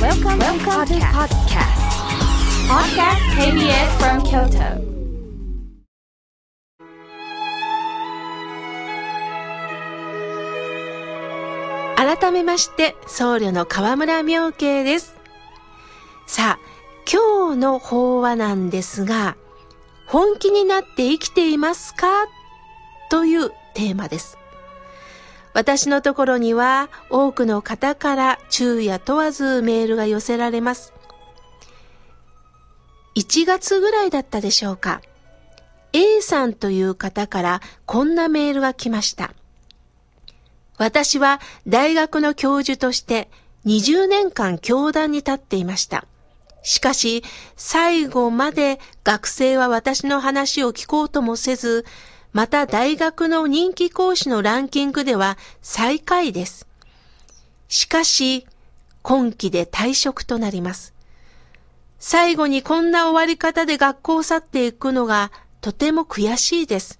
Welcome, Welcome to podcast. Podcast KBS from Kyoto. 改めまして、僧侶の河村明慶です。さあ、今日の法話なんですが、本気になって生きていますか？というテーマです。私のところには多くの方から昼夜問わずメールが寄せられます。1月ぐらいだったでしょうか。A さんという方からこんなメールが来ました。私は大学の教授として20年間教壇に立っていました。しかし、最後まで学生は私の話を聞こうともせず、また大学の人気講師のランキングでは最下位です。しかし、今期で退職となります。最後にこんな終わり方で学校を去っていくのがとても悔しいです。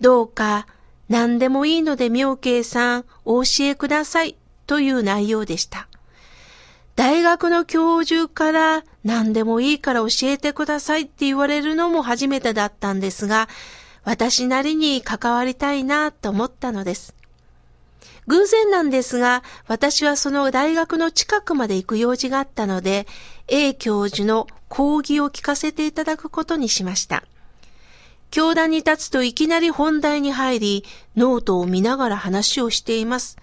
どうか何でもいいので妙慶さんお教えくださいという内容でした。大学の教授から何でもいいから教えてくださいって言われるのも初めてだったんですが、私なりに関わりたいなと思ったのです。偶然なんですが、私はその大学の近くまで行く用事があったので、A 教授の講義を聞かせていただくことにしました。教壇に立つといきなり本題に入り、ノートを見ながら話をしています。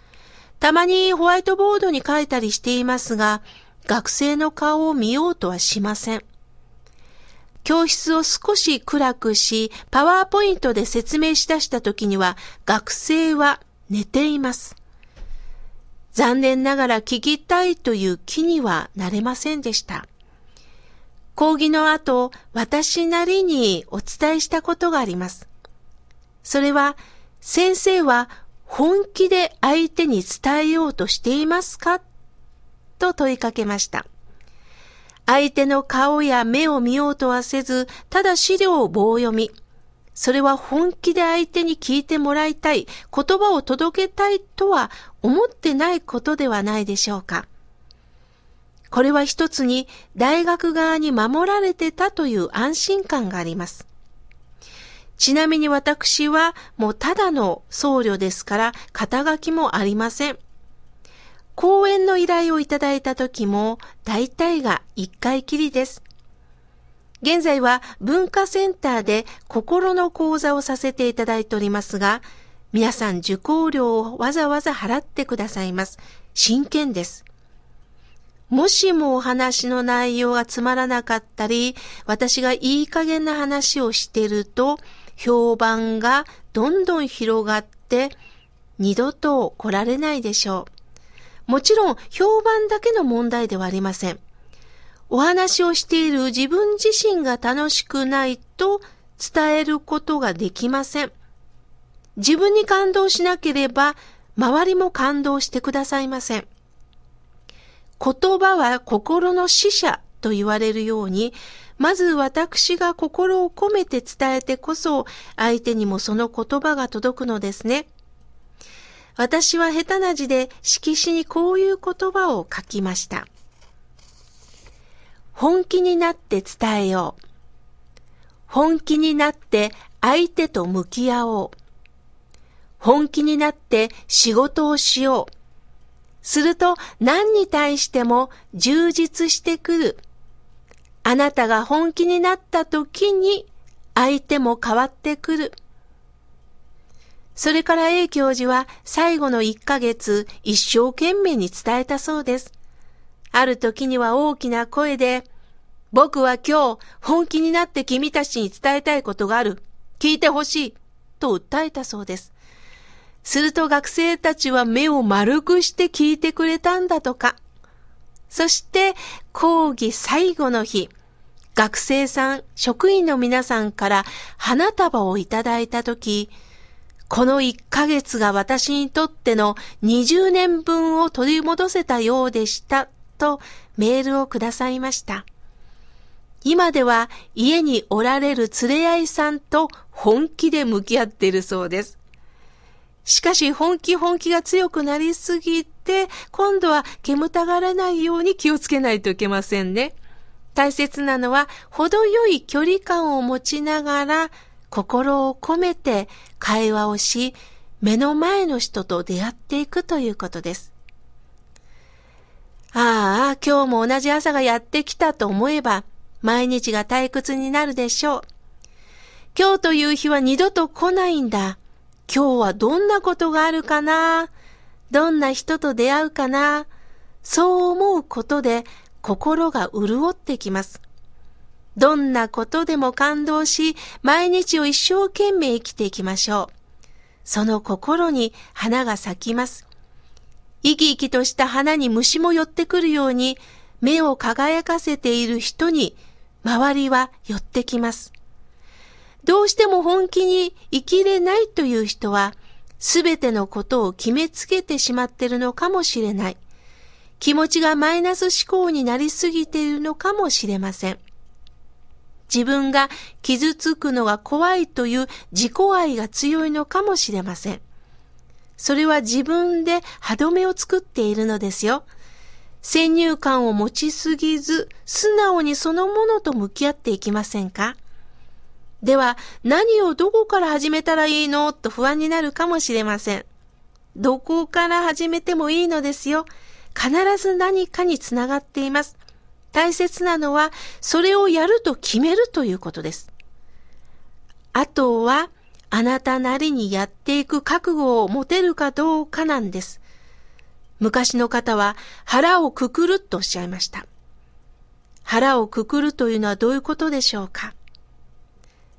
たまにホワイトボードに書いたりしていますが、学生の顔を見ようとはしません。教室を少し暗くし、パワーポイントで説明しだした時には、学生は寝ています。残念ながら聞きたいという気にはなれませんでした。講義の後、私なりにお伝えしたことがあります。それは、先生は本気で相手に伝えようとしていますか？と問いかけました。相手の顔や目を見ようとはせず、ただ資料を棒読み。それは本気で相手に聞いてもらいたい、言葉を届けたいとは思ってないことではないでしょうか。これは一つに大学側に守られてたという安心感があります。ちなみに私はもうただの僧侶ですから肩書きもありません。講演の依頼をいただいた時も大体が一回きりです。現在は文化センターで心の講座をさせていただいておりますが、皆さん受講料をわざわざ払ってくださいます。真剣です。もしもお話の内容がつまらなかったり、私がいい加減な話をしてると、評判がどんどん広がって、二度と来られないでしょう。もちろん、評判だけの問題ではありません。お話をしている自分自身が楽しくないと伝えることができません。自分に感動しなければ、周りも感動してくださいません。言葉は心の使者と言われるように、まず私が心を込めて伝えてこそ、相手にもその言葉が届くのですね。私は下手な字で色紙にこういう言葉を書きました。本気になって伝えよう。本気になって相手と向き合おう。本気になって仕事をしよう。すると何に対しても充実してくる。あなたが本気になった時に相手も変わってくる。それから A 教授は最後の1ヶ月一生懸命に伝えたそうです。ある時には大きな声で、僕は今日本気になって君たちに伝えたいことがある。聞いてほしい。と訴えたそうです。すると学生たちは目を丸くして聞いてくれたんだとか。そして講義最後の日、学生さん、職員の皆さんから花束をいただいたとき、この1ヶ月が私にとっての20年分を取り戻せたようでしたとメールをくださいました。今では家におられる連れ合いさんと本気で向き合っているそうです。しかし本気本気が強くなりすぎて、今度は煙たがらないように気をつけないといけませんね。大切なのは、程よい距離感を持ちながら、心を込めて会話をし、目の前の人と出会っていくということです。ああ、今日も同じ朝がやってきたと思えば、毎日が退屈になるでしょう。今日という日は二度と来ないんだ。今日はどんなことがあるかな？どんな人と出会うかな？そう思うことで心が潤ってきます。どんなことでも感動し、毎日を一生懸命生きていきましょう。その心に花が咲きます。生き生きとした花に虫も寄ってくるように、目を輝かせている人に、周りは寄ってきます。どうしても本気に生きれないという人は、すべてのことを決めつけてしまっているのかもしれない。気持ちがマイナス思考になりすぎているのかもしれません。自分が傷つくのが怖いという自己愛が強いのかもしれません。それは自分で歯止めを作っているのですよ。先入観を持ちすぎず、素直にそのものと向き合っていきませんか？では、何をどこから始めたらいいの？と不安になるかもしれません。どこから始めてもいいのですよ。必ず何かにつながっています。大切なのは、それをやると決めるということです。あとは、あなたなりにやっていく覚悟を持てるかどうかなんです。昔の方は腹をくくるとおっしゃいました。腹をくくるというのはどういうことでしょうか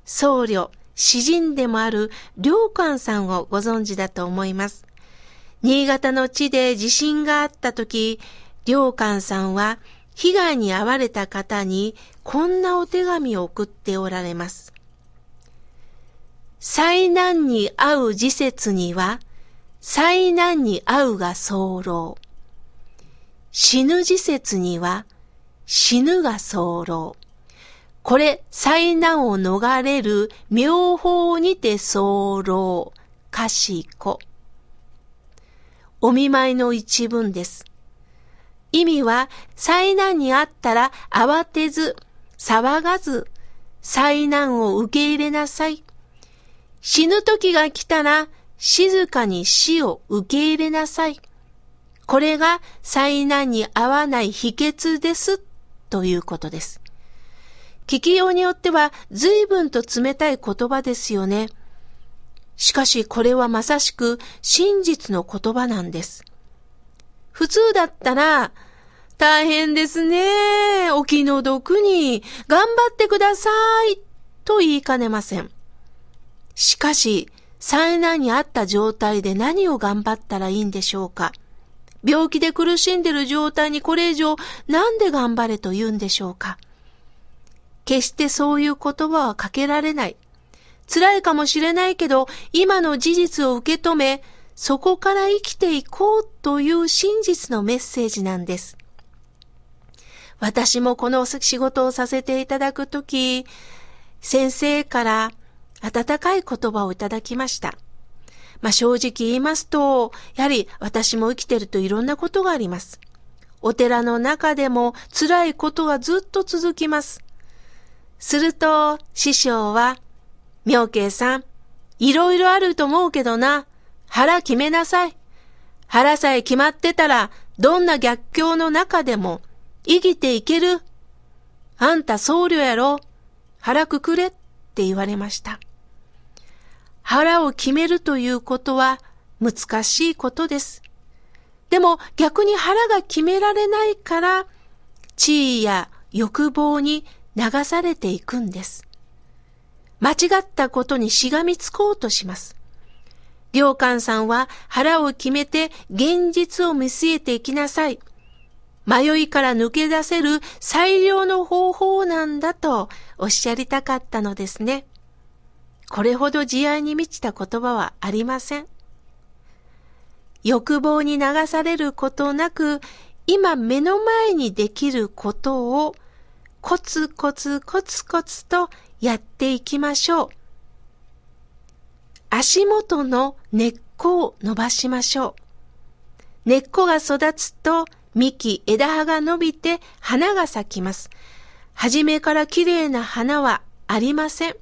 僧侶、詩人でもある良寛さんをご存知だと思います。新潟の地で地震があった時、良寛さんは被害に遭われた方にこんなお手紙を送っておられます。災難に遭う時節には、災難に遭うが候。死ぬ時節には、死ぬが候。これ、災難を逃れる妙法にて候。かしこ。お見舞いの一文です。意味は、災難にあったら慌てず、騒がず、災難を受け入れなさい。死ぬ時が来たら、静かに死を受け入れなさい。これが災難に合わない秘訣です、ということです。聞きようによっては随分と冷たい言葉ですよね。しかしこれはまさしく真実の言葉なんです。普通だったら、大変ですね。お気の毒に、頑張ってください。と言いかねません。しかし、災難にあった状態で何を頑張ったらいいんでしょうか病気で苦しんでる状態にこれ以上なんで頑張れと言うんでしょうか決してそういう言葉はかけられない。辛いかもしれないけど、今の事実を受け止め、そこから生きていこうという真実のメッセージなんです。私もこの仕事をさせていただくとき、先生から温かい言葉をいただきました。まあ、正直言いますと、やはり私も生きてるといろんなことがあります。お寺の中でも辛いことがずっと続きます。すると、師匠は、妙慶さん、いろいろあると思うけどな。腹決めなさい。腹さえ決まってたら、どんな逆境の中でも生きていける。あんた僧侶やろ。腹くくれって言われました。腹を決めるということは難しいことです。でも逆に腹が決められないから、地位や欲望に流されていくんです。間違ったことにしがみつこうとします。良寛さんは腹を決めて現実を見据えていきなさい。迷いから抜け出せる最良の方法なんだとおっしゃりたかったのですね。これほど慈愛に満ちた言葉はありません。欲望に流されることなく、今目の前にできることをコツコツコツコツとやっていきましょう。足元の根っこを伸ばしましょう。根っこが育つと幹、枝葉が伸びて花が咲きます。はじめから綺麗な花はありません。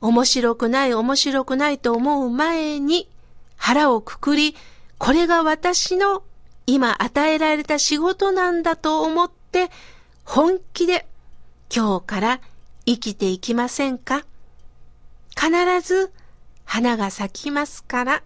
面白くない面白くないと思う前に腹をくくり、これが私の今与えられた仕事なんだと思って本気で今日から生きていきませんか？必ず花が咲きますから。